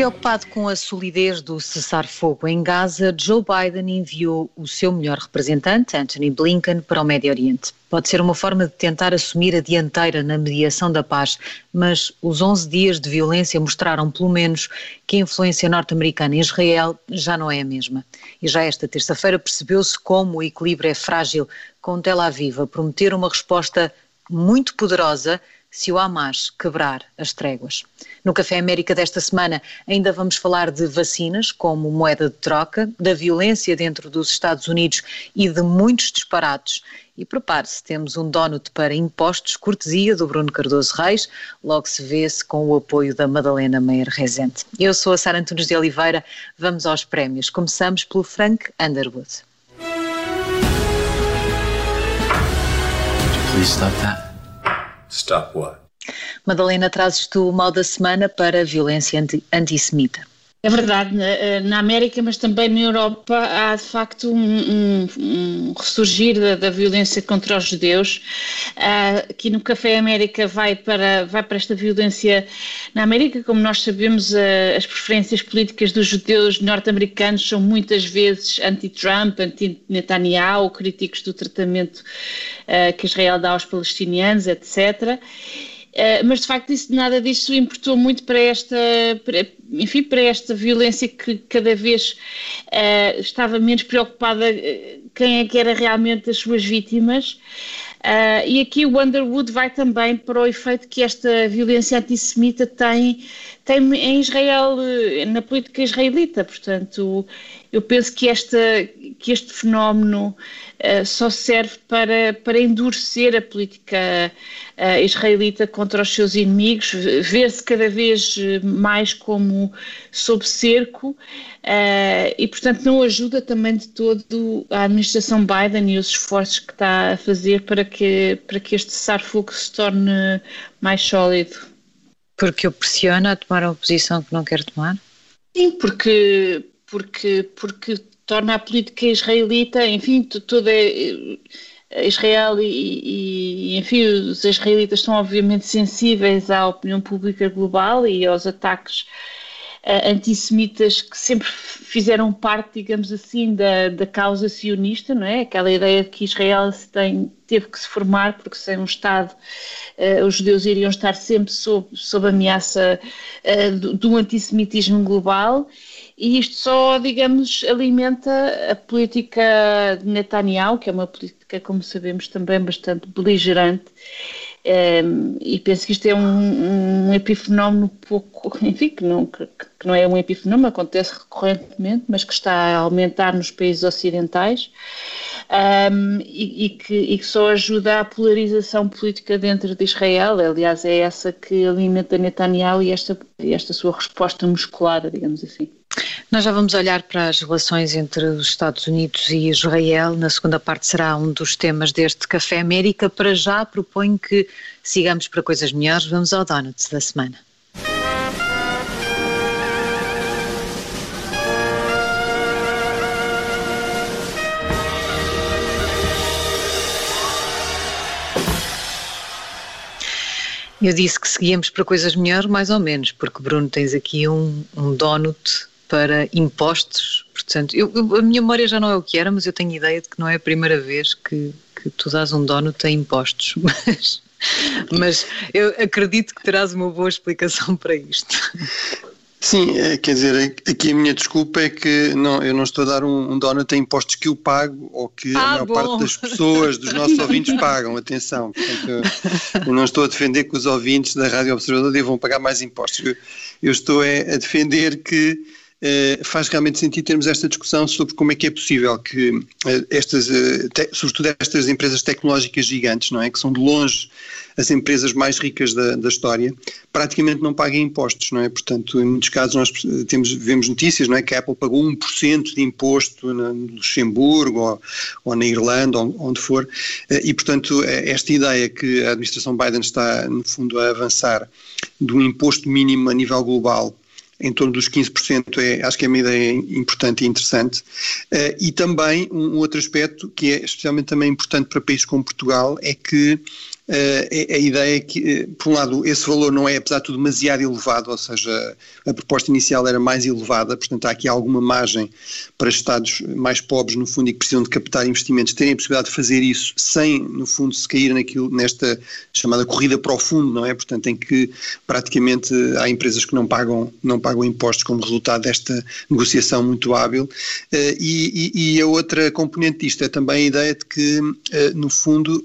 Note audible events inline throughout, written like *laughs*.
Preocupado com a solidez do cessar-fogo em Gaza, Joe Biden enviou o seu melhor representante, Anthony Blinken, para o Médio Oriente. Pode ser uma forma de tentar assumir a dianteira na mediação da paz, mas os 11 dias de violência mostraram, pelo menos, que a influência norte-americana em Israel já não é a mesma. E já esta terça-feira percebeu-se como o equilíbrio é frágil, com Tel Aviv a prometer uma resposta muito poderosa se o Hamas quebrar as tréguas. No Café América desta semana ainda vamos falar de vacinas como moeda de troca, da violência dentro dos Estados Unidos e de muitos disparates. E prepare-se, temos um donut para impostos, cortesia do Bruno Cardoso Reis, logo se vê-se com o apoio da Madalena Meyer Rezende. Eu sou a Sara Antunes de Oliveira, vamos aos prémios. Começamos pelo Frank Underwood. Please stop that. Stop what? Madalena, trazes-te o mal da semana para a violência anti antissemita. É verdade, na, América, mas também na Europa, há de facto um, um, um ressurgir da, da, violência contra os judeus. Uh, aqui no Café América vai para, vai para esta violência na América. Como nós sabemos, uh, as preferências políticas dos judeus norte-americanos são muitas vezes anti-Trump, anti-Netanyahu, críticos do tratamento uh, que Israel dá aos palestinianos, etc. Uh, mas de facto isso, nada disso importou muito para esta, para, enfim, para esta violência que cada vez uh, estava menos preocupada uh, quem é que era realmente as suas vítimas. e aqui o Underwood vai também para o efeito que esta violência antissemita tem, tem em Israel, na política israelita. Portanto, eu penso que, esta, que este fenómeno uh, só serve para, para endurecer a política uh, israelita contra os seus inimigos, ver-se cada vez mais como sob cerco e, portanto, não ajuda também de todo a administração Biden e os esforços que está a fazer para que, para que este cessar-fogo se torne mais sólido. Porque o pressiona a tomar a posição que não quer tomar? Sim, porque, porque, porque torna a política israelita, enfim, toda eh, Israel e, e, enfim, os israelitas são obviamente sensíveis à opinião pública global e aos ataques uh, antissemitas que sempre fizeram parte, digamos assim, da, da causa sionista, não é? Aquela ideia de que Israel se tem, teve que se formar porque sem um Estado uh, os judeus iriam estar sempre sob, sob ameaça uh, do, do antissemitismo global e isto só, digamos, alimenta a política de Netanyahu, que é uma política, como sabemos, também bastante beligerante. Um, ehm, e penso que isto é um, um epifenómeno pouco, *laughs* enfim, que não, que, que não é um epifenómeno, acontece recorrentemente, mas que está a aumentar nos países ocidentais um, ehm, e, e, que, e, que, só ajuda à polarização política dentro de Israel. Aliás, é essa que alimenta Netanyahu e esta, esta sua resposta musculada, digamos assim. Nós já vamos olhar para as relações entre os Estados Unidos e Israel. Na segunda parte será um dos temas deste Café América. Para já proponho que sigamos para coisas melhores. Vamos ao Donuts da semana. Eu disse que seguíamos para coisas melhores, mais ou menos, porque Bruno tens aqui um, um donut para impostos. Portanto, eu, eu, a minha memória já não é o que era, mas eu tenho ideia de que não é a primeira vez que, que tu dás um dono tem impostos. *laughs* Mas, mas eu acredito que terás uma boa explicação para isto. Sim, é, quer dizer, aqui a minha desculpa é que não, eu não estou a dar um, um donut a impostos que eu pago ou que ah, a maior bom. parte das pessoas, dos nossos *laughs* ouvintes pagam, atenção. Portanto, eu não estou a defender que os ouvintes da Rádio Observador devam pagar mais impostos. Eu, eu estou é, a defender que faz realmente sentido termos esta discussão sobre como é que é possível que eh, estas, eh, sobretudo estas empresas tecnológicas gigantes, não é, que são de longe as empresas mais ricas da, da história, praticamente não paguem impostos, não é? Portanto, em muitos casos nós temos, vemos notícias, não é, que a Apple pagou 1% de imposto no Luxemburgo ou, ou na Irlanda, onde for, e portanto esta ideia que a administração Biden está no fundo a avançar de um imposto mínimo a nível global em torno dos 15%, é, acho que é uma ideia importante e interessante. Uh, e também um, outro aspecto que é especialmente também importante para países como Portugal é que a, a ideia é que, por um lado, esse valor não é, apesar de tudo, demasiado elevado, ou seja, a proposta inicial era mais elevada, portanto há aqui alguma margem para Estados mais pobres, no fundo, e que precisam de captar investimentos, terem a possibilidade de fazer isso sem, no fundo, se cair naquilo, nesta chamada corrida para o fundo, não é? Portanto, em que praticamente há empresas que não pagam, não pagam impostos como resultado desta negociação muito hábil. Uh, e, e, e, a outra componente disto é também a ideia de que, no fundo,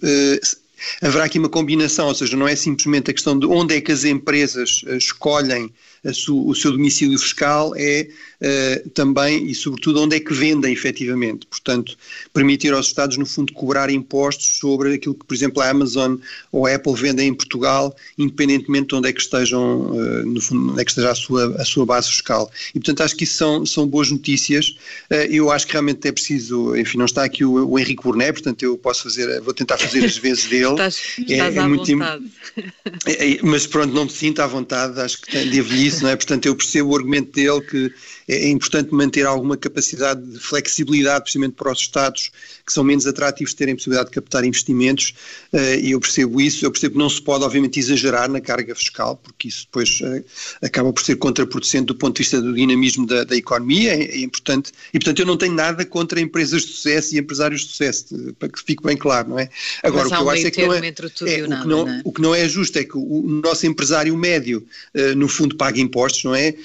haverá aqui uma combinação, ou seja, não é simplesmente a questão de onde é que as empresas escolhem su, o seu domicílio fiscal é uh, também e sobretudo onde é que vendem efetivamente. Portanto, permitir aos Estados, no fundo, cobrar impostos sobre aquilo que, por exemplo, a Amazon ou a Apple vendem em Portugal, independentemente de onde é que estejam, uh, no fundo, onde é que esteja a sua, a sua base fiscal. E, portanto, acho que isso são, são boas notícias. Uh, eu acho que realmente é preciso, enfim, não está aqui o, o Henrique Burnet, portanto, eu posso fazer, vou tentar fazer as vezes dele. estás, *laughs* estás é, é muito, vontade. *laughs* É, é, mas pronto, não me sinto à vontade, acho que devo-lhe isso, não é? Portanto, eu percebo o argumento dele que é, é importante manter alguma capacidade de flexibilidade, precisamente para os Estados que são menos atrativos de terem possibilidade de captar investimentos, eh, e eu percebo isso, eu percebo que não se pode, obviamente, exagerar na carga fiscal, porque isso depois eh, acaba por ser contraproducente do ponto de vista do dinamismo da, da economia, é, é, importante, e portanto eu não tenho nada contra empresas de sucesso e empresários de sucesso, para que fique bem claro, não é? Agora, o que eu acho é que não é, é, o, que não, é? o que não é justo é que o, nosso empresário médio, uh, no fundo, paga impostos, não é?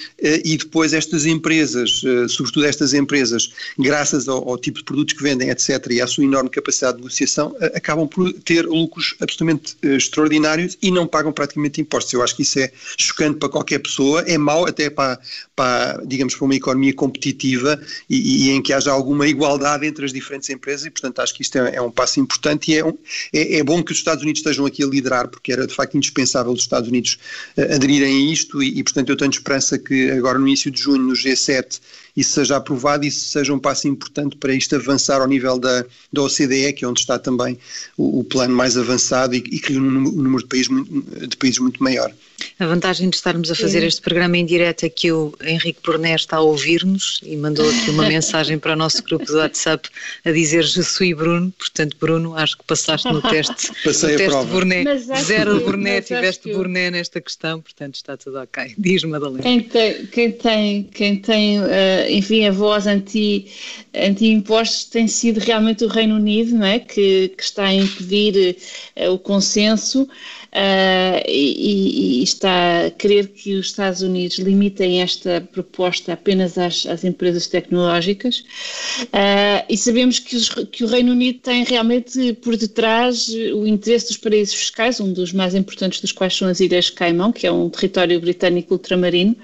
E depois estas empresas, uh, sobretudo estas empresas, graças ao, ao tipo de produtos que vendem, etc., e à sua enorme capacidade de negociação, acabam por ter lucros absolutamente uh, extraordinários e não pagam praticamente impostos. Eu acho que isso é chocante para qualquer pessoa, é mau até para, para digamos, para uma economia competitiva e, e, em que haja alguma igualdade entre as diferentes empresas e, portanto, acho que isto é, é um passo importante e é, um, é, é, bom que os Estados Unidos estejam aqui a liderar, porque era de facto indispensável os Estados Unidos aderirem a isto e, e, portanto, eu tenho esperança que agora no início de junho, no G7, isso seja aprovado e isso seja um passo importante para isto avançar ao nível da, da OCDE, que é onde está também o, o plano mais avançado e, e que um número de países, muito, de países muito maior. A vantagem de estarmos a fazer este programa em direto é que o Henrique Brunet está a ouvir-nos e mandou aqui uma *laughs* mensagem para o nosso grupo do WhatsApp a dizer Je suis Bruno, portanto Bruno, acho que passaste no teste, *laughs* Passei no teste prova. Burnet, zero Burnet, tiveste que... Burnet nesta questão, portanto está tudo ok. Diz Madalena. Quem tem, quem tem, quem tem uh, enfim, a voz anti, anti-impostos tem sido realmente o Reino Unido, não é? que, que está a impedir uh, o consenso uh, e, e, está a querer que os Estados Unidos limitem esta proposta apenas às, às empresas tecnológicas. Uh, e sabemos que, os, que, o Reino Unido tem realmente por detrás o interesse dos paraísos fiscais, um dos mais importantes dos quais são as Ilhas Caimão, que é um território britânico ultramarino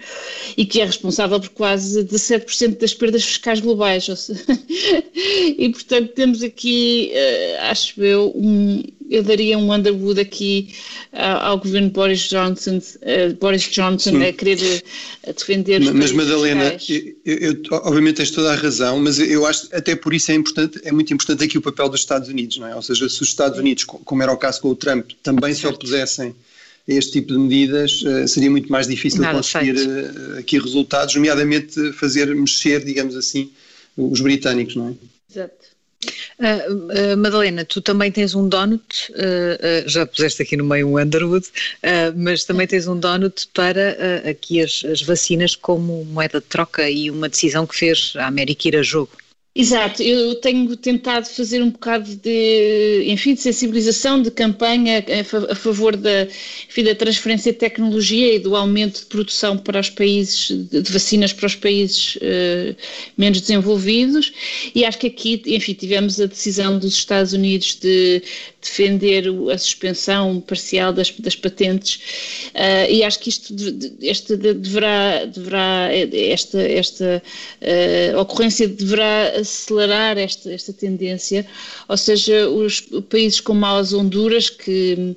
e que é responsável por quase 17% das perdas fiscais globais. *laughs* *laughs* e, portanto, temos aqui, uh, acho eu, um, eu daria um Underwood aqui uh, ao governo Boris Johnson, uh, Boris Johnson a querer uh, defender os Mas Madalena, eu, eu, obviamente tens toda a razão, mas eu acho até por isso é importante, é muito importante aqui o papel dos Estados Unidos, não é? Ou seja, se os Estados Unidos, como era o caso com o Trump, também se opusessem a este tipo de medidas, seria muito mais difícil Nada conseguir feito. aqui resultados, nomeadamente fazer mexer, digamos assim, os britânicos, não é? Exato. Uh, uh, Madalena, tu também tens um donut, uh, já puseste aqui no meio um Underwood, mas também tens um donut para aqui as, as vacinas como moeda de troca e uma decisão que fez a América ir a jogo. Exato, eu tenho tentado fazer um bocado de, enfim, de sensibilização, de campanha a, favor da, enfim, da transferência de tecnologia e do aumento de produção para os países, de vacinas para os países uh, menos desenvolvidos. E acho que aqui, enfim, tivemos a decisão dos Estados Unidos de defender a suspensão parcial das, das patentes uh, e acho que isto deverá, deverá esta, esta uh, ocorrência deverá acelerar esta, esta tendência, ou seja, os países como as Honduras, que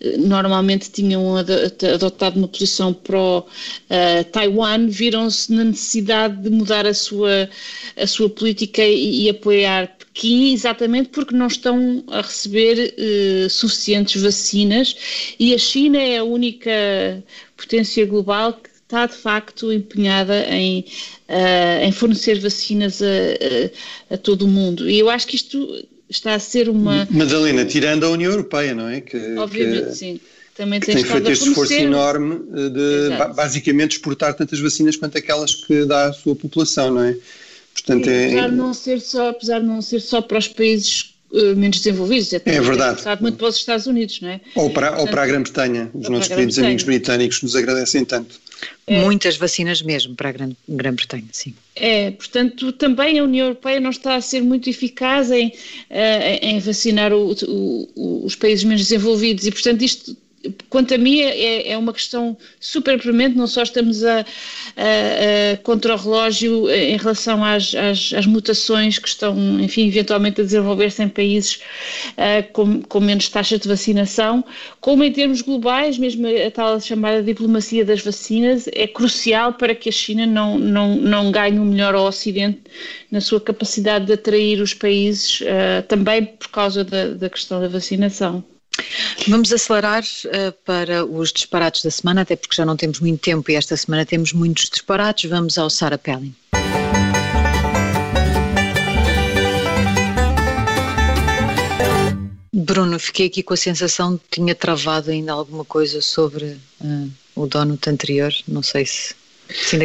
eh, normalmente tinham adotado uma posição pró-Taiwan, uh, viram-se na necessidade de mudar a sua, a sua política e, e apoiar Pequim, exatamente porque não estão a receber uh, suficientes vacinas. E a China é a única potência global está de facto empenhada em, uh, em fornecer vacinas a, a, a, todo o mundo. E eu acho que isto está a ser uma. Madalena, tirando a União Europeia, não é? Que, Obviamente, que, sim. Também tem, tem feito este esforço enorme de Exato. basicamente exportar tantas vacinas quanto aquelas que dá à sua população, não é? Portanto, é... Apesar, de não ser só, apesar de não ser só para os países uh, menos desenvolvidos, é, é verdade. É muito para os Estados Unidos, não é? Ou para, Portanto, ou para a Grã-Bretanha, os nossos queridos amigos britânicos nos agradecem tanto. É. Muitas vacinas mesmo para a Grã-Bretanha, sim. É, portanto, também a União Europeia não está a ser muito eficaz em, eh, em vacinar o, o, os países menos desenvolvidos e, portanto, isto quanto a mim, é, é uma questão super premente, não só estamos a, a, a contra o relógio em relação às, às, às, mutações que estão, enfim, eventualmente a desenvolver-se em países uh, com, com, menos taxa de vacinação, como em termos globais, mesmo a tal chamada diplomacia das vacinas, é crucial para que a China não, não, não ganhe o melhor ao Ocidente na sua capacidade de atrair os países, uh, também por causa da, da questão da vacinação. Vamos acelerar uh, para os disparates da semana, até porque já não temos muito tempo e esta semana temos muitos disparates. Vamos ao Sarah Pelling. Bruno, fiquei aqui com a sensação de que tinha travado ainda alguma coisa sobre uh, o Donut anterior. Não sei se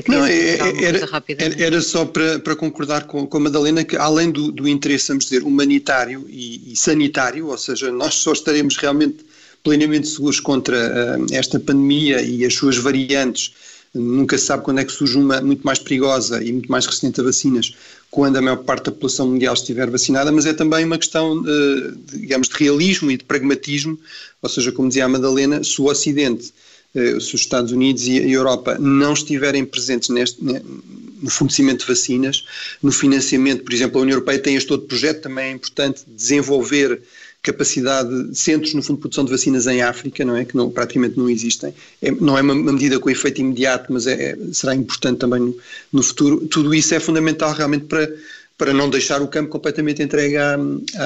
Não, é, era, rápida, era, era, só para, para concordar com, com a Madalena que além do, do interesse, vamos dizer, humanitário e, e, sanitário, ou seja, nós só estaremos realmente plenamente seguros contra uh, esta pandemia e as suas variantes, nunca se sabe quando é que surge uma muito mais perigosa e muito mais resistente a vacinas, quando a maior parte da população mundial estiver vacinada, mas é também uma questão, uh, digamos, de realismo e de pragmatismo, ou seja, como dizia a Madalena, se o Ocidente se os Estados Unidos e a Europa não estiverem presentes neste, no fornecimento de vacinas, no financiamento, por exemplo, a União Europeia tem este outro projeto, também é importante desenvolver capacidade, centros no fundo de produção de vacinas em África, não é? Que não, praticamente não existem. É, não é uma, uma, medida com efeito imediato, mas é, é, será importante também no, no, futuro. Tudo isso é fundamental realmente para, para não deixar o campo completamente entregue à,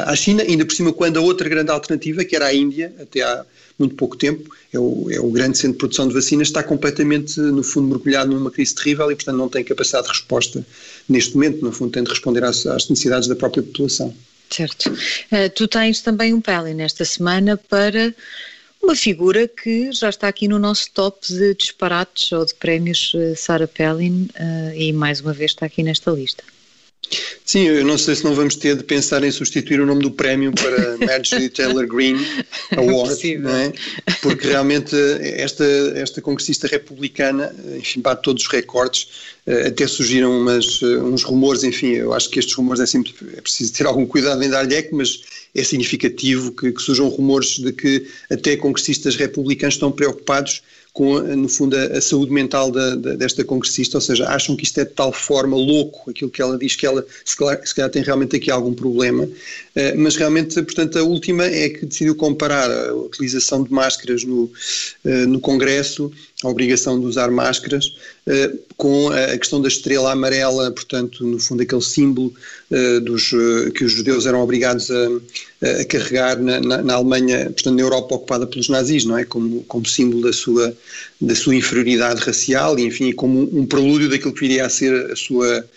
à China, ainda por cima quando a outra grande alternativa, que era a Índia, até há muito pouco tempo, é o, é o grande centro de produção de vacinas, está completamente, no fundo, mergulhado numa crise terrível e, portanto, não tem capacidade de resposta neste momento, no fundo, tem de responder às, às necessidades da própria população. Certo. Uh, tu tens também um Peli nesta semana para uma figura que já está aqui no nosso top de disparates ou de prémios uh, Sarah Pellin uh, e mais uma vez está aqui nesta lista. Sim, eu não sei se não vamos ter de pensar em substituir o nome do prémio para *laughs* Marjorie Taylor Greene Award, não é? porque realmente esta, esta congressista republicana, enfim, bate todos os recordes, eh, até surgiram umas, eh, uns rumores, enfim, eu acho que estes rumores é sempre, é preciso ter algum cuidado em dar-lhe eco, mas é significativo que, que surjam rumores de que até congressistas republicanos estão preocupados com, no fundo, a, a saúde mental da, da, desta congressista, ou seja, acham que isto é de tal forma louco, aquilo que ela diz que ela, se calhar, se calhar tem realmente aqui algum problema, uh, mas realmente, portanto, a última é que decidiu comparar a utilização de máscaras no, uh, no Congresso, a obrigação de usar máscaras, uh, com a questão da estrela amarela, portanto, no fundo, aquele símbolo dos, que os judeus eram obrigados a, a carregar na, na, na, Alemanha, portanto, na Europa ocupada pelos nazis, não é? Como, como símbolo da sua, da sua inferioridade racial e, enfim, como um prelúdio daquilo que viria a ser a sua,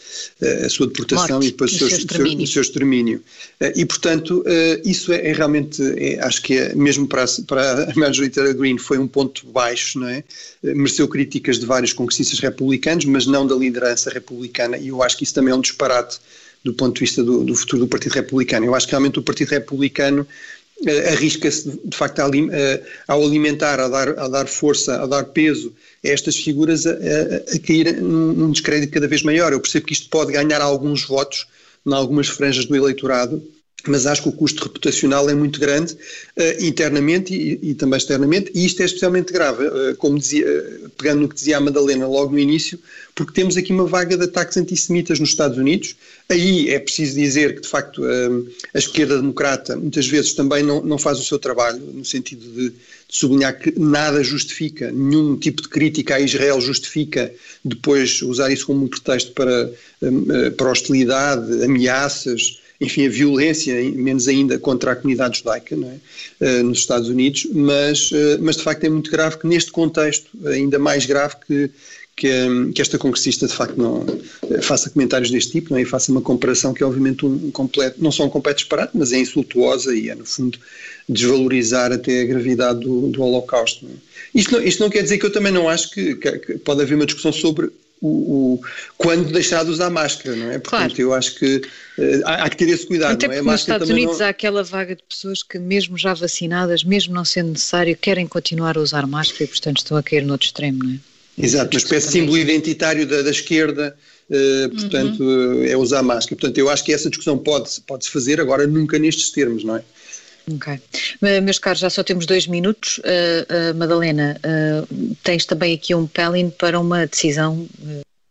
a sua deportação Morte, e depois o seu, seu, seu extermínio. Eh, e, portanto, eh, isso é, é realmente, é, acho que é, mesmo para, para a *laughs* Marjorie Taylor Greene foi um ponto baixo, não é? Eh, mereceu críticas de vários congressistas republicanos, mas não da liderança republicana, e eu acho que isso também é um disparate do ponto de vista do, do futuro do Partido Republicano. Eu acho que realmente o Partido Republicano Uh, arrisca-se de facto a, uh, ao alimentar, a dar, a dar força, a dar peso a estas figuras a, a, a cair num, descrédito cada vez maior. Eu percebo que isto pode ganhar alguns votos em algumas franjas do eleitorado, mas acho que o custo reputacional é muito grande uh, internamente e, e, também externamente, e isto é especialmente grave, uh, como dizia, uh, pegando no que dizia a Madalena logo no início, porque temos aqui uma vaga de ataques antissemitas nos Estados Unidos. Aí é preciso dizer que, de facto, a esquerda democrata muitas vezes também não, não faz o seu trabalho, no sentido de, de sublinhar que nada justifica, nenhum tipo de crítica a Israel justifica depois usar isso como um pretexto para, para hostilidade, ameaças enfim, a violência, menos ainda contra a comunidade judaica é? uh, nos Estados Unidos, mas, uh, mas de facto é muito grave que neste contexto, ainda mais grave que, que, que, esta congressista de facto não faça comentários deste tipo não é? e faça uma comparação que é obviamente um, completo, não só um completo disparate, mas é insultuosa e é no fundo desvalorizar até a gravidade do, do Holocausto. Não é? isto, não, isto não quer dizer que eu também não acho que, que pode haver uma discussão sobre o, o, quando deixar de usar máscara, não é? Portanto, claro. eu acho que uh, há, há, que ter esse cuidado. Até não é? nos Estados Unidos não... há aquela vaga de pessoas que, mesmo já vacinadas, mesmo não sendo necessário, querem continuar a usar máscara e, portanto, estão a cair no outro extremo, não é? Exato, uma espécie de símbolo identitário da, da esquerda, uh, portanto, uhum. é usar máscara. Portanto, eu acho que essa discussão pode-se pode fazer, agora nunca nestes termos, não é? Ok. Meus caros, já só temos dois minutos. Uh, uh, Madalena, uh, tens também aqui um pelin para uma decisão,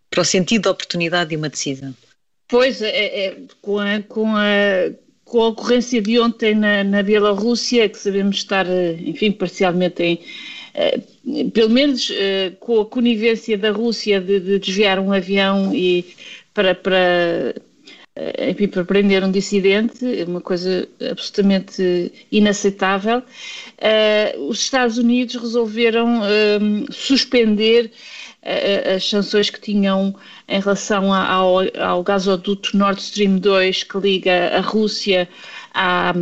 para o sentido da oportunidade de uma decisão. Pois, é, é, com, a, com, a, com a ocorrência de ontem na, na Bielorrússia, que sabemos estar, enfim, parcialmente em. pelo menos com a conivência da Rússia de, de desviar um avião e para, para eh, enfim, para prender um dissidente, uma coisa absolutamente inaceitável, uh, os Estados Unidos resolveram uh, suspender uh, as sanções que tinham em relação ao, ao gasoduto Nord Stream 2 que liga a Rússia à,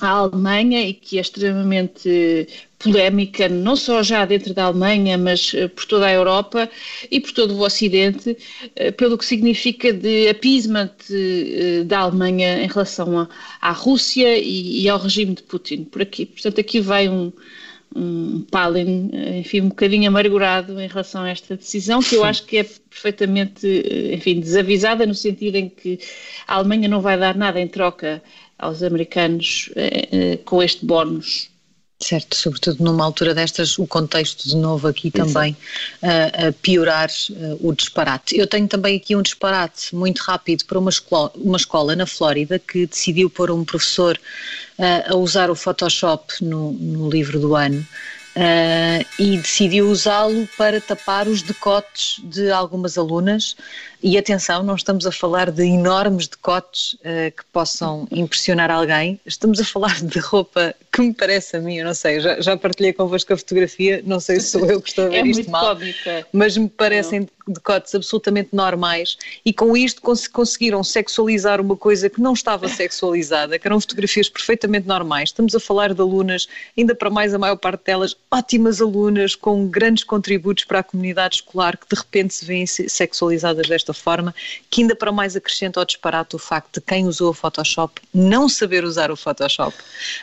à Alemanha e que é extremamente polémica, não só já dentro da Alemanha, mas uh, por toda a Europa e por todo o Ocidente, uh, pelo que significa de appeasement uh, da Alemanha em relação à Rússia e, ao regime de Putin. Por aqui, portanto, aqui vai um, um Palin, enfim, um bocadinho amargurado em relação a esta decisão, que eu acho que é perfeitamente, enfim, desavisada no sentido em que a Alemanha não vai dar nada em troca aos americanos com este bónus Certo, sobretudo numa altura destas, o contexto de novo aqui também uh, a piorar uh, o disparate. Eu tenho também aqui um disparate muito rápido para uma escola, uma escola na Flórida que decidiu pôr um professor uh, a usar o Photoshop no, no livro do ano. Uh, e decidiu usá-lo para tapar os decotes de algumas alunas. E atenção, não estamos a falar de enormes decotes uh, que possam impressionar alguém, estamos a falar de roupa que me parece a mim, eu não sei, já, já partilhei convosco a fotografia, não sei se sou eu que estou a ver *laughs* é isto mal, cómica. mas me parecem decotes absolutamente normais e com isto cons conseguiram sexualizar uma coisa que não estava *laughs* sexualizada, que eram fotografias perfeitamente normais. Estamos a falar de alunas, ainda para mais a maior parte delas, ótimas alunas com grandes contributos para a comunidade escolar que de repente se veem sexualizadas desta forma, que ainda para mais acrescenta ao disparate o facto de quem usou o Photoshop não saber usar o Photoshop.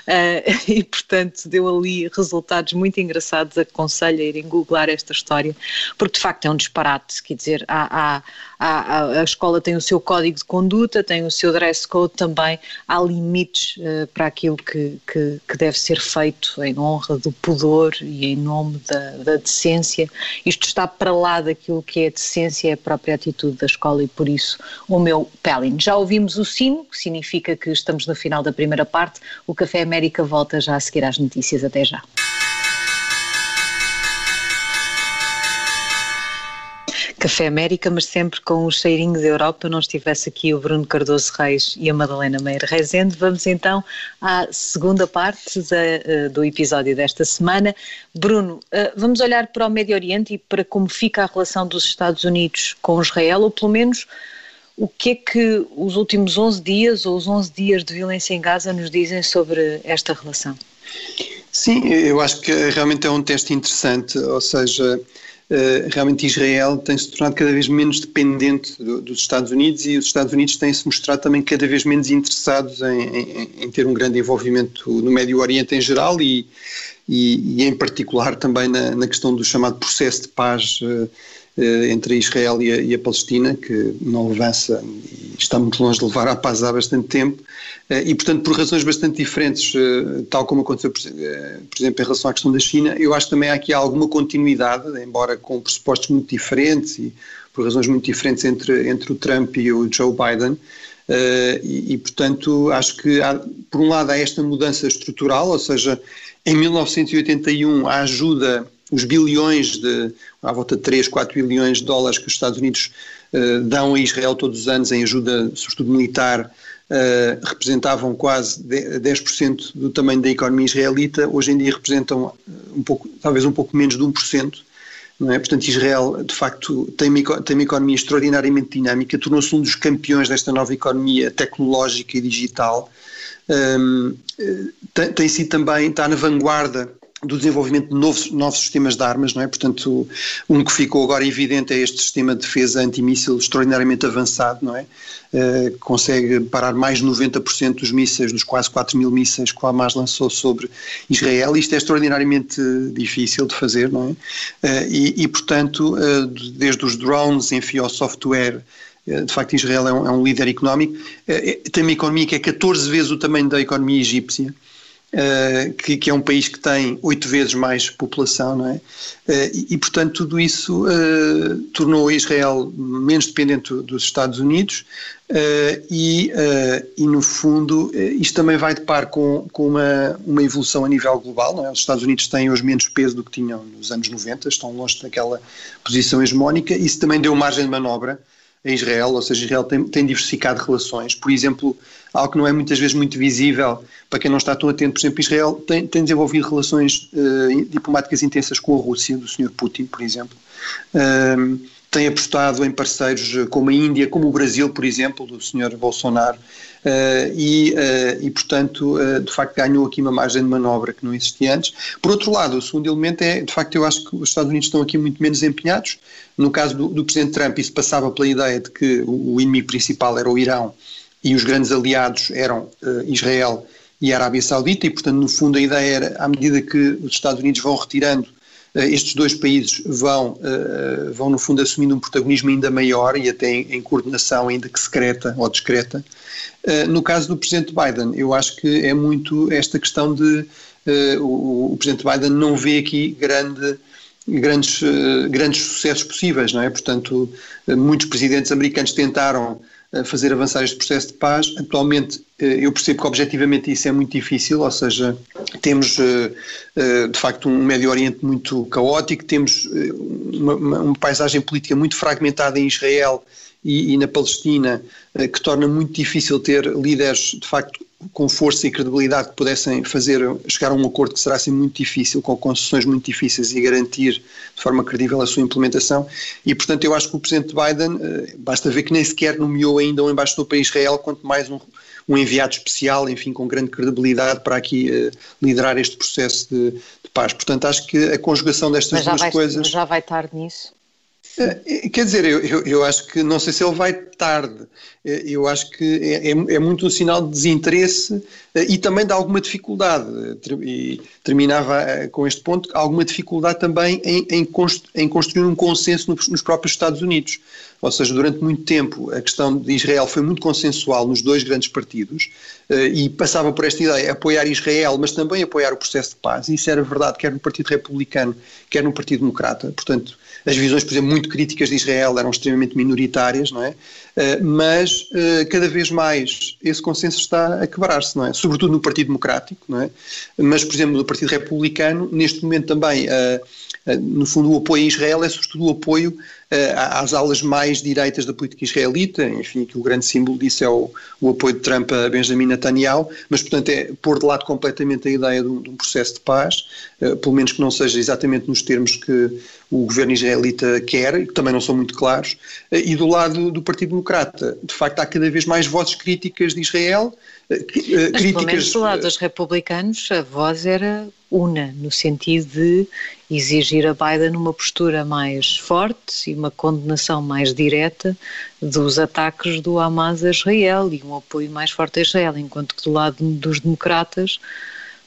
Uh, *laughs* e portanto deu ali resultados muito engraçados. Aconselho a irem googlar esta história, porque de facto é um disparate. Quer dizer, há, há, há, a escola tem o seu código de conduta, tem o seu dress code também, há limites uh, para aquilo que, que, que, deve ser feito em honra do pudor e em nome da, da decência. Isto está para lá daquilo que é a decência, é a própria atitude da escola e por isso o meu pelin. Já ouvimos o sino, que significa que estamos no final da primeira parte. O Café América volta já a seguir às notícias. Até já. Café América, mas sempre com o cheirinho da Europa, não estivesse aqui o Bruno Cardoso Reis e a Madalena Meira Rezende. Vamos então à segunda parte da, eh, do episódio desta semana. Bruno, eh, vamos olhar para o Médio Oriente e para como fica a relação dos Estados Unidos com Israel, ou pelo menos o que é que os últimos 11 dias ou os 11 dias de violência em Gaza nos dizem sobre esta relação? Sim, eu acho que realmente é um teste interessante, ou seja, realmente Israel tem-se tornado cada vez menos dependente dos Estados Unidos e os Estados Unidos têm-se mostrado também cada vez menos interessados em, em, em, ter um grande envolvimento no Médio Oriente em geral e, e, e em particular também na, na, questão do chamado processo de paz uh, eh, entre Israel e a, e a, Palestina, que não avança e está muito longe de levar à paz há bastante tempo, eh, e portanto por razões bastante diferentes, eh, tal como aconteceu por, exemplo em relação à questão da China, eu acho que também há aqui alguma continuidade, embora com pressupostos muito diferentes e por razões muito diferentes entre, entre o Trump e o Joe Biden, e, e portanto acho que há, por um lado há esta mudança estrutural, ou seja, em 1981 a ajuda os bilhões de, à volta de 3, 4 bilhões de dólares que os Estados Unidos uh, dão a Israel todos os anos em ajuda, sobretudo militar, uh, representavam quase 10% do tamanho da economia israelita, hoje em dia representam um pouco, talvez um pouco menos de 1%. Não é? Portanto, Israel, de facto, tem uma, tem uma economia extraordinariamente dinâmica, tornou-se um dos campeões desta nova economia tecnológica e digital. Um, tem, tem sido também, está na vanguarda do desenvolvimento de novos, novos sistemas de armas, não é? Portanto, um que ficou agora evidente é este sistema de defesa antimíssil extraordinariamente avançado, não é? Uh, consegue parar mais de 90% dos mísseis, dos quase 4 mil mísseis que o Hamas lançou sobre Israel. Isto é extraordinariamente difícil de fazer, não é? Uh, e, e, portanto, uh, desde os drones, enfim, ao software, de facto Israel é um, é um líder económico, tem uma economia que é 14 vezes o tamanho da economia egípcia, Uh, que, que, é um país que tem oito vezes mais população, não é? Uh, e, e, portanto, tudo isso uh, tornou Israel menos dependente dos Estados Unidos e, e, no fundo, isto também vai de par com, com uma, uma evolução a nível global, não é? Os Estados Unidos têm hoje menos peso do que tinham nos anos 90, estão longe daquela posição hegemónica, isso também deu margem de manobra a Israel, ou seja, Israel tem, tem diversificado relações, por exemplo, algo que não é muitas vezes muito visível para quem não está tão atento, por exemplo, Israel tem, tem desenvolvido relações uh, diplomáticas intensas com a Rússia, do Sr. Putin, por exemplo. Uh, tem apostado em parceiros como a Índia, como o Brasil, por exemplo, do Sr. Bolsonaro, uh, e, uh, e, portanto, uh, de facto, ganhou aqui uma margem de manobra que não existia antes. Por outro lado, o segundo elemento é, de facto, eu acho que os Estados Unidos estão aqui muito menos empenhados. No caso do, do Presidente Trump, isso passava pela ideia de que o, o inimigo principal era o Irão e os grandes aliados eram Israel e a Arábia Saudita, e, portanto, no fundo, a ideia era, à medida que os Estados Unidos vão retirando eh, estes dois países vão, eh, vão, no fundo, assumindo um protagonismo ainda maior e até em, coordenação ainda que secreta ou discreta. Eh, no caso do Presidente Biden, eu acho que é muito esta questão de o Presidente Biden não vê aqui grande grandes, grandes sucessos possíveis, não é? Portanto, muitos presidentes americanos tentaram fazer avançar este processo de paz. Atualmente, eh, eu percebo que objetivamente isso é muito difícil, ou seja, temos eh, eh, de facto um Médio Oriente muito caótico, temos uma, uma paisagem política muito fragmentada em Israel e, e na Palestina, que torna muito difícil ter líderes de facto com força e credibilidade que pudessem fazer chegar a um acordo que será assim muito difícil, com concessões muito difíceis e garantir de forma credível a sua implementação. E, portanto, eu acho que o Presidente Biden, eh, basta ver que nem sequer nomeou ainda um embaixador para Israel, quanto mais um, um enviado especial, enfim, com grande credibilidade para aqui uh, liderar este processo de, de, paz. Portanto, acho que a conjugação destas duas vai, coisas. Já vai tarde nisso? Eh, quer dizer, eu, eu, eu, acho que não sei se ele vai tarde, eh, eu acho que é, é, é, muito um sinal de desinteresse eh, e também de alguma dificuldade, e terminava com este ponto, alguma dificuldade também em, em, em construir um consenso nos, nos próprios Estados Unidos. Ou seja, durante muito tempo a questão de Israel foi muito consensual nos dois grandes partidos e passava por esta ideia apoiar Israel, mas também apoiar o processo de paz. E isso era verdade, quer no Partido Republicano, quer no Partido Democrata. Portanto, as visões, por exemplo, muito críticas de Israel eram extremamente minoritárias, não é? Eh, mas eh, cada vez mais esse consenso está a quebrar-se, não é? Sobretudo no Partido Democrático, não é? Mas, por exemplo, no Partido Republicano, neste momento também, eh, no fundo, o apoio a Israel é sobretudo o apoio às alas mais direitas da política israelita, enfim, que o grande símbolo disso é o, o, apoio de Trump a Benjamin Netanyahu, mas, portanto, é pôr de lado completamente a ideia de um, de um processo de paz, pelo menos que não seja exatamente nos termos que o governo israelita quer, que também não são muito claros, e do lado do Partido Democrata, de facto, há cada vez mais vozes críticas de Israel. Mas, críticas, pelo menos do lado dos republicanos, a voz era una, no sentido de exigir a Biden uma postura mais forte e uma condenação mais direta dos ataques do Hamas a Israel e um apoio mais forte a Israel, enquanto que do lado dos democratas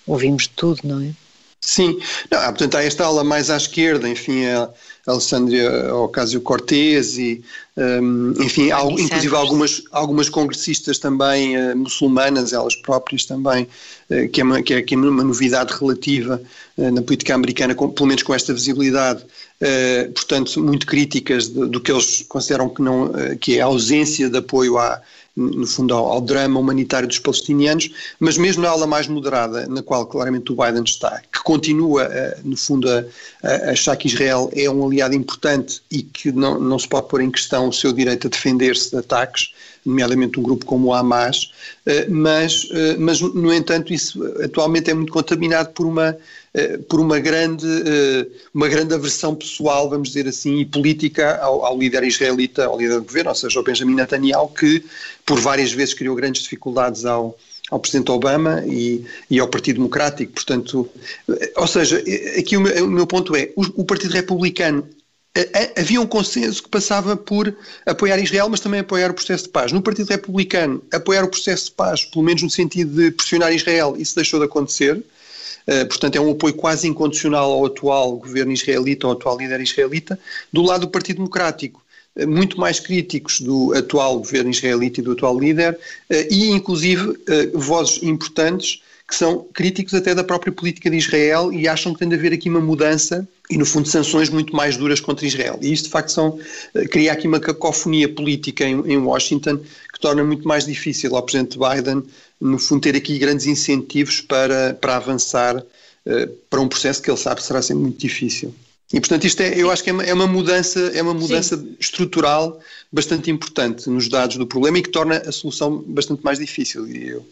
ouvimos tudo, não é? Sim, não, portanto há esta ala mais à esquerda, enfim, a Alessandria Ocasio-Cortez e, um, enfim, há, inclusive algumas, algumas congressistas também uh, muçulmanas, elas próprias também, uh, que, é uma, que, é, que é uma novidade relativa uh, na política americana, com, pelo menos com esta visibilidade, portanto, muito críticas do, do, que eles consideram que, não, que é a ausência de apoio à no fundo, ao, ao, drama humanitário dos palestinianos, mas mesmo na ala mais moderada, na qual claramente o Biden está, que continua, uh, no fundo, a, a, achar que Israel é um aliado importante e que não, não se pode pôr em questão o seu direito a defender-se de ataques, nomeadamente um grupo como o Hamas, mas, mas, no entanto, isso atualmente é muito contaminado por uma, por uma grande, uma grande aversão pessoal, vamos dizer assim, e política ao, ao líder israelita, ao líder do governo, ou seja, ao Benjamin Netanyahu, que por várias vezes criou grandes dificuldades ao, ao Presidente Obama e, e, ao Partido Democrático. Portanto, ou seja, aqui o meu, o meu ponto é: o, o, Partido Republicano. Havia um consenso que passava por apoiar Israel, mas também apoiar o processo de paz. No Partido Republicano, apoiar o processo de paz, pelo menos no sentido de pressionar Israel, isso deixou de acontecer. Uh, portanto, é um apoio quase incondicional ao atual governo israelita, ao atual líder israelita. Do lado do Partido Democrático, muito mais críticos do atual governo israelita e do atual líder, eh, e inclusive eh, vozes importantes que são críticos até da própria política de Israel e acham que tem de haver aqui uma mudança e, no fundo, sanções muito mais duras contra Israel. E isto, de facto, são, eh, cria aqui uma cacofonia política em, em Washington que torna muito mais difícil ao presidente Biden, no fundo, ter aqui grandes incentivos para, para avançar uh, para um processo que ele sabe será sempre muito difícil. E portanto isto é, eu acho que é uma, é uma mudança, é uma mudança Sim. estrutural bastante importante nos dados do problema e que torna a solução bastante mais difícil, diria eu.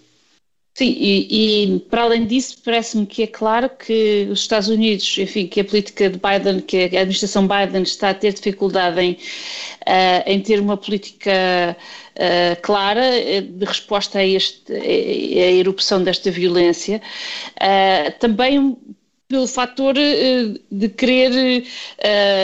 Sim, e, e, para além disso, parece-me que é claro que os Estados Unidos, enfim, que a política de Biden, que a administração Biden está a ter dificuldade em, uh, em ter uma política uh, clara eh, de resposta a, este, a, erupção desta violência. Uh, também pelo fator de querer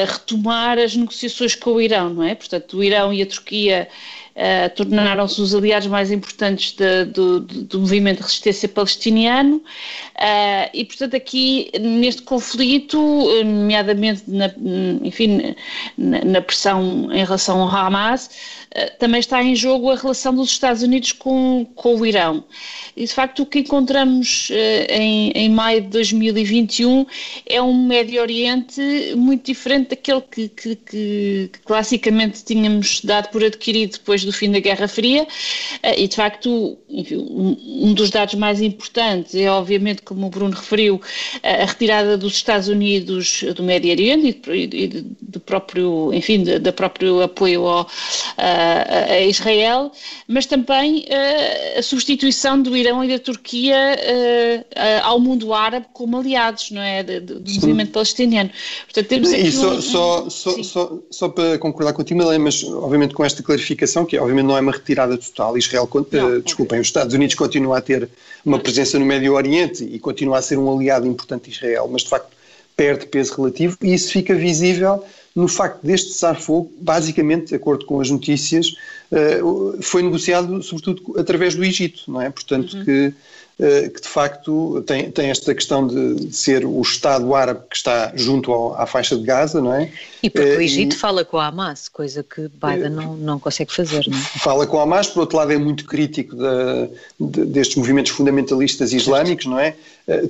retomar as negociações com o Irão, não é? Portanto, o Irão e a Turquia uh, tornaram-se os aliados mais importantes de, do, do, movimento de resistência palestiniano. Uh, e, portanto, aqui neste conflito, nomeadamente na, enfim, na, na pressão em relação ao Hamas, também está em jogo a relação dos Estados Unidos com, com o Irão. E de facto o que encontramos uh, em, em, maio de 2021 é um Médio Oriente muito diferente daquele que, que, que, que classicamente tínhamos dado por adquirido depois do fim da Guerra Fria. Uh, e de facto, enfim, um, dos dados mais importantes é, obviamente, como o Bruno referiu, a retirada dos Estados Unidos do Médio Oriente e, do próprio, enfim, da próprio apoio ao, a, a Israel, mas também uh, a substituição do Irão e da Turquia uh, uh, ao mundo árabe como aliados, não é? Do movimento palestiniano. Portanto, temos aqui e só, um, só, só, só, só, para concordar contigo, mas obviamente com esta clarificação, que obviamente não é uma retirada total, Israel, não, desculpem, okay. os Estados Unidos continuam a ter uma presença no Médio Oriente e continua a ser um aliado importante de Israel, mas de facto perde peso relativo e isso fica visível no facto deste cessar-fogo, basicamente, de acordo com as notícias, eh, foi negociado sobretudo através do Egito, não é? Portanto, uhum. que, eh, que de facto tem, tem esta questão de ser o Estado árabe que está junto ao, à faixa de Gaza, não é? E porque o eh, Egito e, fala com a Hamas, coisa que Biden não, não consegue fazer, não é? Fala com a Hamas, por outro lado é muito crítico de, de, destes movimentos fundamentalistas islâmicos, não é?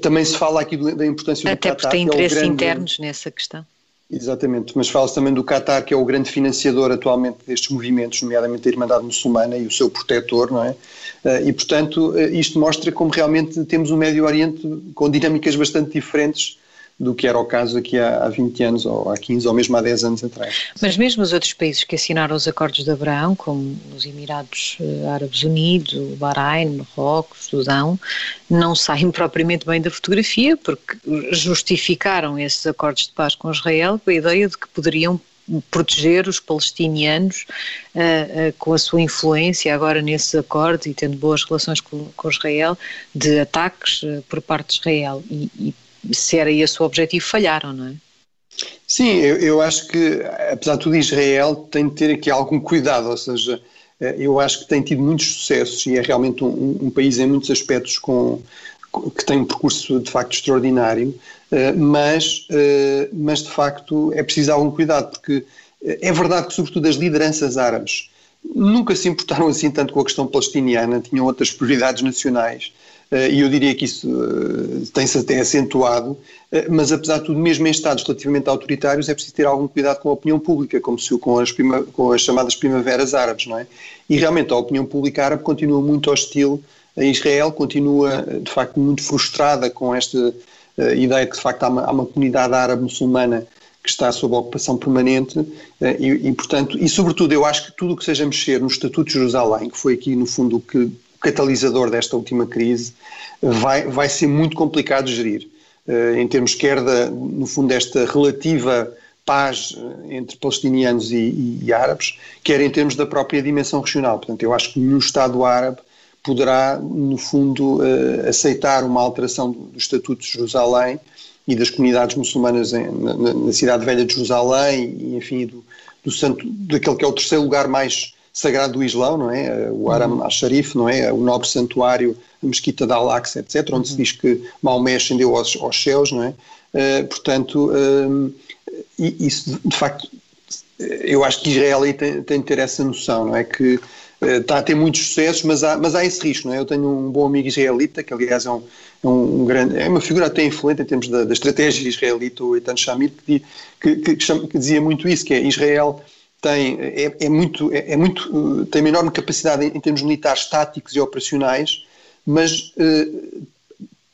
Também se fala aqui da importância Até do Qatar. Até porque tem interesses é grande, internos nessa questão. Exatamente, mas fala-se também do Qatar, que é o grande financiador atualmente destes movimentos, nomeadamente a Irmandade Muçulmana e o seu protetor, não é? Eh, e, portanto, eh, isto mostra como realmente temos um Médio Oriente com dinâmicas bastante diferentes do que era o caso aqui há, há 20 anos, ou há 15, ou mesmo há 10 anos atrás. Mas mesmo os outros países que assinaram os acordos de Abraão, como os Emirados eh, Árabes Unidos, o Bahrein, Marrocos, Sudão, não saem *laughs* propriamente bem da fotografia, porque justificaram esses acordos de paz com Israel com a ideia de que poderiam proteger os palestinianos uh, uh, com a sua influência agora nesses acordos e tendo boas relações com, com Israel de ataques uh, por parte de Israel e, e se era esse o objetivo, falharam, não é? Sim, eu, eu, acho que, apesar de tudo, Israel tem de ter aqui algum cuidado, ou seja, eh, eu acho que tem tido muitos sucessos e é realmente um, um país em muitos aspectos com, que tem um percurso de facto extraordinário, eh, mas, eh, mas de facto é preciso algum cuidado, porque é verdade que, sobretudo, as lideranças árabes nunca se importaram assim tanto com a questão palestiniana, tinham outras prioridades nacionais e eu diria que isso eh, tem-se até acentuado, eh, mas apesar de tudo, mesmo em Estados relativamente autoritários, é preciso ter algum cuidado com a opinião pública, como se com as, prima, com as chamadas primaveras árabes, não é? E realmente a opinião pública árabe continua muito hostil a Israel, continua de facto muito frustrada com esta ideia que de facto há uma, há uma comunidade árabe muçulmana que está sob ocupação permanente e, e, portanto, e sobretudo eu acho que tudo o que seja mexer no Estatuto de Jerusalém, que foi aqui no fundo o que catalisador desta última crise, vai, vai ser muito complicado de gerir. Uh, em termos quer da, no fundo desta relativa paz eh, entre palestinianos e, e, e, árabes, quer em termos da própria dimensão regional. Portanto, eu acho que nenhum Estado árabe poderá, no fundo, uh, aceitar uma alteração do, Estatuto de Jerusalém e das comunidades muçulmanas em, na, na, Cidade Velha de Jerusalém e, enfim, do, do santo, daquele que é o terceiro lugar mais sagrado do Islão, não é? O Aram uhum. al-Sharif, não é? O nobre santuário, a mesquita de Al-Aqsa, etc., onde uhum. se diz que Maomé ascendeu aos, aos céus, não é? Uh, portanto, uh, isso de facto, eu acho que Israel tem, tem de ter essa noção, não é? Que uh, está a ter muitos sucessos, mas há, mas há esse risco, não é? Eu tenho um bom amigo israelita, que aliás é um, é um grande, é uma figura até influente em termos da, da estratégia israelita, o Eitan Shamir, que, que, que, que, dizia muito isso, que é Israel tem, é, é muito, é, é, muito, tem uma enorme capacidade em, em, termos militares, táticos e operacionais, mas uh,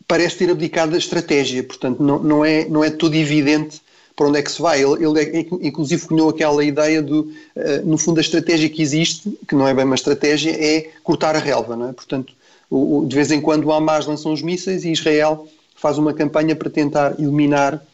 parece ter abdicado da estratégia, portanto não, não, é, não é todo evidente para onde é que se vai. Ele, ele é, inclusive cunhou aquela ideia do, uh, no fundo a estratégia que existe, que não é bem uma estratégia, é cortar a relva, não é? Portanto, o, o, de vez em quando o Hamas lançam os mísseis e Israel faz uma campanha para tentar eliminar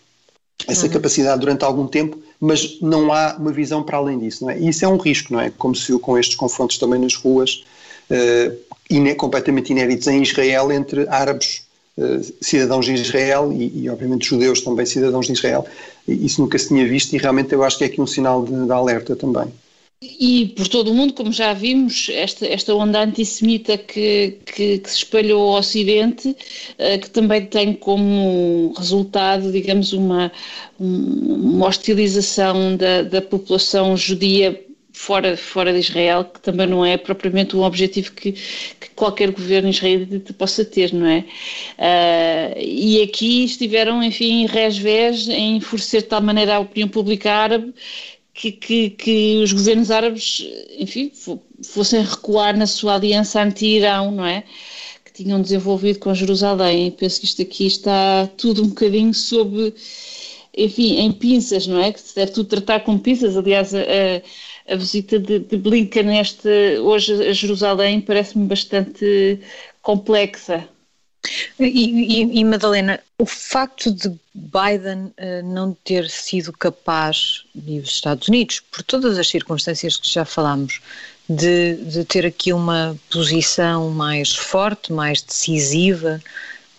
essa uhum. capacidade durante algum tempo, mas não há uma visão para além disso, não é? E isso é um risco, não é? Como se viu com estes confrontos também nas ruas, uh, iné completamente inéditos em Israel entre árabes uh, cidadãos de Israel e, e, obviamente, judeus também cidadãos de Israel. Isso nunca se tinha visto e realmente eu acho que é aqui um sinal de, de alerta também. E por todo o mundo, como já vimos, esta, esta onda antissemita que, que, que se espalhou ao Ocidente, uh, que também tem como resultado, digamos, uma, uma hostilização da, da população judia fora, fora de Israel, que também não é propriamente um objetivo que, que qualquer governo israelita possa ter, não é? Uh, e aqui estiveram, enfim, resvés em enfurecer de tal maneira a opinião pública árabe que, que, que os governos árabes, enfim, fossem recuar na sua aliança anti-Irão, não é? Que tinham desenvolvido com Jerusalém. E penso que isto aqui está tudo um bocadinho sob, enfim, em pinças, não é? Que se deve tudo tratar com pinças. Aliás, a, a visita de, de Blinken neste, hoje a Jerusalém parece-me bastante complexa. E, e, e, Madalena, o facto de Biden uh, não ter sido capaz, e os Estados Unidos, por todas as circunstâncias que já falámos, de, de ter aqui uma posição mais forte, mais decisiva,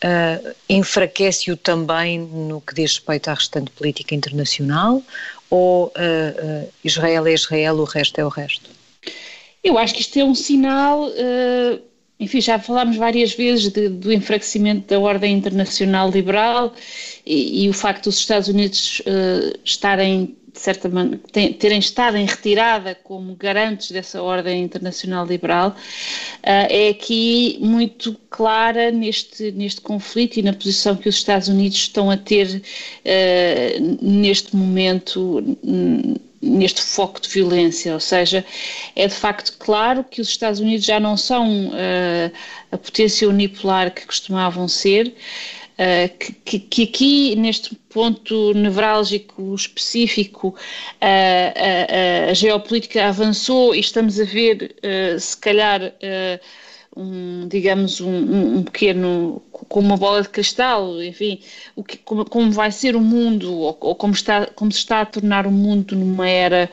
uh, enfraquece-o também no que diz respeito à restante política internacional? Ou uh, Israel é Israel, o resto é o resto? Eu acho que isto é um sinal enfim, já falámos várias vezes de, do enfraquecimento da ordem internacional liberal e, e o facto dos Estados Unidos uh, estarem, de certa maneira, terem estado em retirada como garantes dessa ordem internacional liberal, uh, é aqui muito clara neste, neste conflito e na posição que os Estados Unidos estão a ter uh, neste momento neste foco de violência, ou seja, é de facto claro que os Estados Unidos já não são uh, a potência unipolar que costumavam ser, uh, que, que, aqui neste ponto nevrálgico específico uh, a, geopolítica avançou e estamos a ver se calhar um, digamos, um, um, pequeno, com uma bola de cristal, enfim, o que, como, como vai ser o mundo, ou, ou, como, está, como se está a tornar o mundo numa era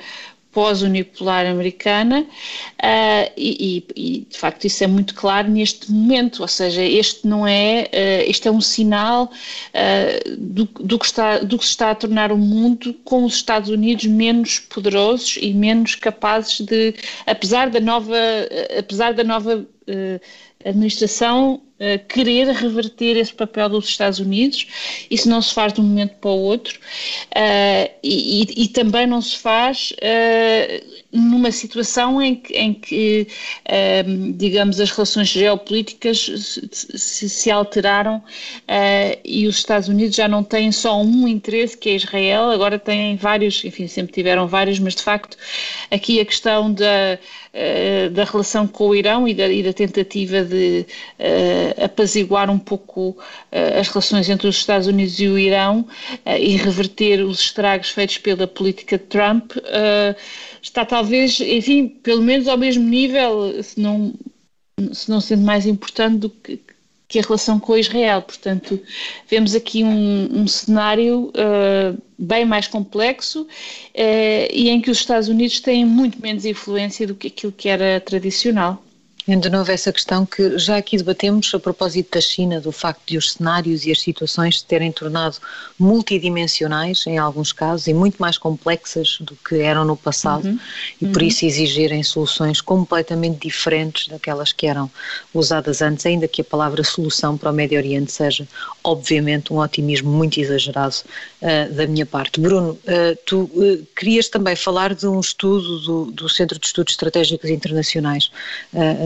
pós-unipolar americana, uh, e, e, de facto isso é muito claro neste momento, ou seja, este não é, uh, este é um sinal uh, do, do, que está, do que se está a tornar o mundo com os Estados Unidos menos poderosos e menos capazes de, apesar da nova, apesar da nova uh, administração uh, querer reverter esse papel dos Estados Unidos. Isso não se faz de um momento para o outro uh, e, e, também não se faz numa situação em que, em que uh, digamos, as relações geopolíticas se, se alteraram uh, e os Estados Unidos já não têm só um interesse, que é Israel, agora têm vários, enfim, sempre tiveram vários, mas de facto aqui a questão da, uh, da relação com o Irão e da, e da tentativa de apaziguar um pouco as relações entre os Estados Unidos e o Irão e reverter os estragos feitos pela política de Trump está talvez, enfim, pelo menos ao mesmo nível, se não, se não sendo mais importante do que, que a relação com Israel. Portanto, vemos aqui um, um cenário uh, bem mais complexo uh, e em que os Estados Unidos têm muito menos influência do que aquilo que era tradicional. De novo essa questão que já aqui debatemos a propósito da China, do facto de os cenários e as situações se terem tornado multidimensionais em alguns casos e muito mais complexas do que eram no passado uhum. e por uhum. isso exigirem soluções completamente diferentes daquelas que eram usadas antes, ainda que a palavra solução para o Médio Oriente seja obviamente um otimismo muito exagerado uh, da minha parte. Bruno, uh, tu uh, querias também falar de um estudo do, do Centro de Estudos Estratégicos Internacionais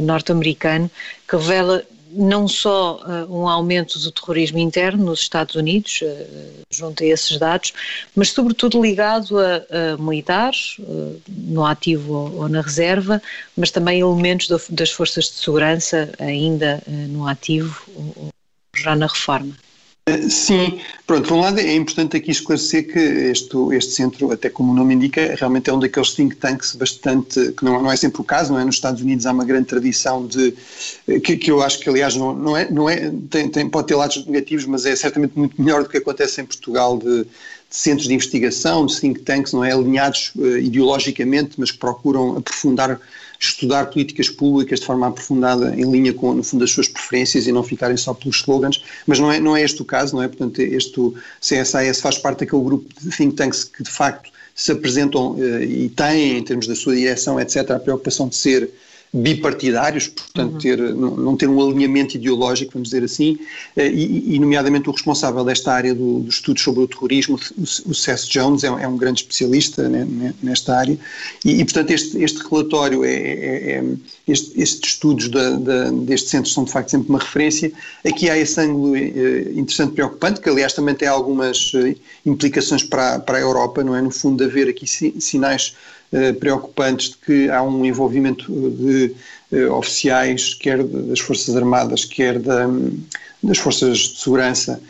norte-americano, que revela não só uh, um aumento do terrorismo interno nos Estados Unidos, uh, junto a esses dados, mas sobretudo ligado a, a militares, uh, no ativo ou, ou, na reserva, mas também elementos do, das forças de segurança ainda no ativo ou já na reforma. Sim, pronto, por um lado é importante aqui esclarecer que este, este centro, até como o nome indica, realmente é um daqueles think tanks bastante, que não, não é sempre o caso, não é? Nos Estados Unidos há uma grande tradição de, que, que eu acho que aliás não, não é, não é tem, tem, pode ter lados negativos, mas é certamente muito melhor do que acontece em Portugal de, de centros de investigação, de think tanks, não é? Alinhados uh, ideologicamente, mas que procuram aprofundar estudar políticas públicas de forma aprofundada em linha com, no fundo, as suas preferências e não ficarem só pelos slogans, mas não é, não é este o caso, não é? Portanto, este CSIS faz parte daquele grupo de think tanks que, de facto, se apresentam uh, e têm, em termos da sua direção, etc., a preocupação de ser bipartidários, portanto uhum. ter, não, ter um alinhamento ideológico, vamos dizer assim, eh, e, e nomeadamente o responsável desta área do, do estudo sobre o terrorismo, o, o Seth Jones, é, é, um grande especialista né, nesta área, e, e, portanto este, este relatório, é, é, é este, estes estudos da, da, deste centro são de facto sempre uma referência. Aqui há esse ângulo eh, interessante, preocupante, que aliás também tem algumas eh, implicações para, para a Europa, não é? No fundo, de haver aqui sinais preocupantes de que há um envolvimento de uh, oficiais, quer das Forças Armadas, quer da, das Forças de Segurança,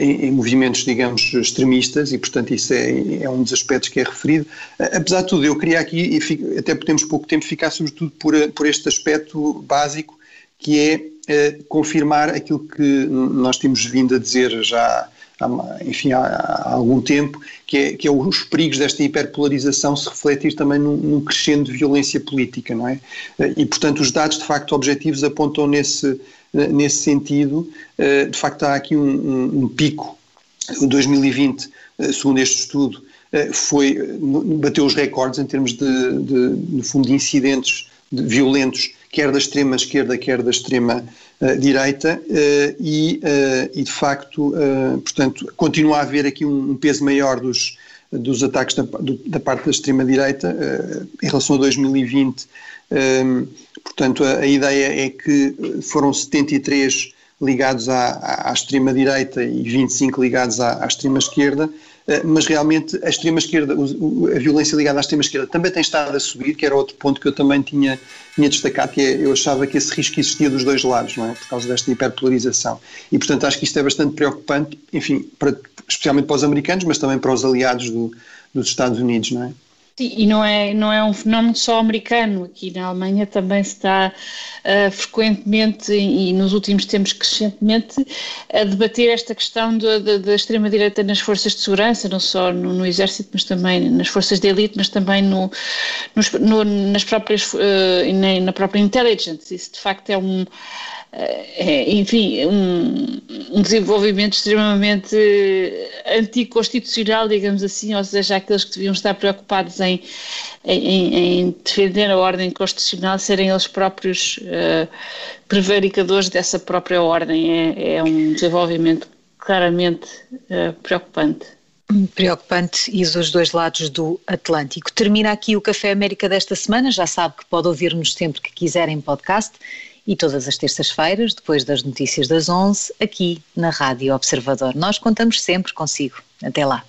em, em, movimentos, digamos, extremistas, e portanto isso é, é, um dos aspectos que é referido. apesar de tudo, eu queria aqui, até por termos pouco tempo, ficar sobretudo por, por este aspecto básico, que é confirmar aquilo que nós temos vindo a dizer já há, enfim, há, há, algum tempo, que é, que é os perigos desta hiperpolarização se refletir também num, num crescendo de violência política, não é? E, portanto, os dados, de facto, objetivos apontam nesse, nesse sentido. Eh, de facto, há aqui um, um, um pico. 2020, eh, segundo este estudo, eh, foi, bateu os recordes em termos de, de fundo, de incidentes violentos, quer da extrema esquerda, quer da extrema direita, uh, e, uh, e, de facto, portanto, continua a haver aqui um, peso maior dos, dos ataques da, do, da parte da extrema-direita em relação a 2020. Um, portanto, a, a, ideia é que foram 73 ligados à, à extrema-direita e 25 ligados à, à extrema-esquerda, eh, mas realmente a extrema-esquerda, a violência ligada à extrema-esquerda também tem estado a subir, que era outro ponto que eu também tinha, tinha destacado, que é, eu achava que esse risco existia dos dois lados, não é? Por causa desta hiperpolarização. E, portanto, acho que isto é bastante preocupante, enfim, para, especialmente para os americanos, mas também para os aliados do, dos Estados Unidos, não é? E não é, não é um fenómeno só americano. Aqui na Alemanha também se está uh, frequentemente e nos últimos tempos crescentemente a debater esta questão da extrema-direita nas forças de segurança, não só no, no, exército, mas também nas forças de elite, mas também no, nos, no, nas próprias, uh, na, na própria intelligence. Isso de facto é um enfim, um, um, desenvolvimento extremamente anticonstitucional, digamos assim, ou seja, aqueles que deviam estar preocupados em, em, em defender a ordem constitucional serem eles próprios uh, prevaricadores dessa própria ordem. É, é um desenvolvimento claramente uh, preocupante. Preocupante e dos dois lados do Atlântico. Termina aqui o Café América desta semana. Já sabe que pode ouvir-nos sempre que quiser em podcast e todas as terças-feiras, depois das notícias das 11, aqui na Rádio Observador. Nós contamos sempre consigo. Até lá.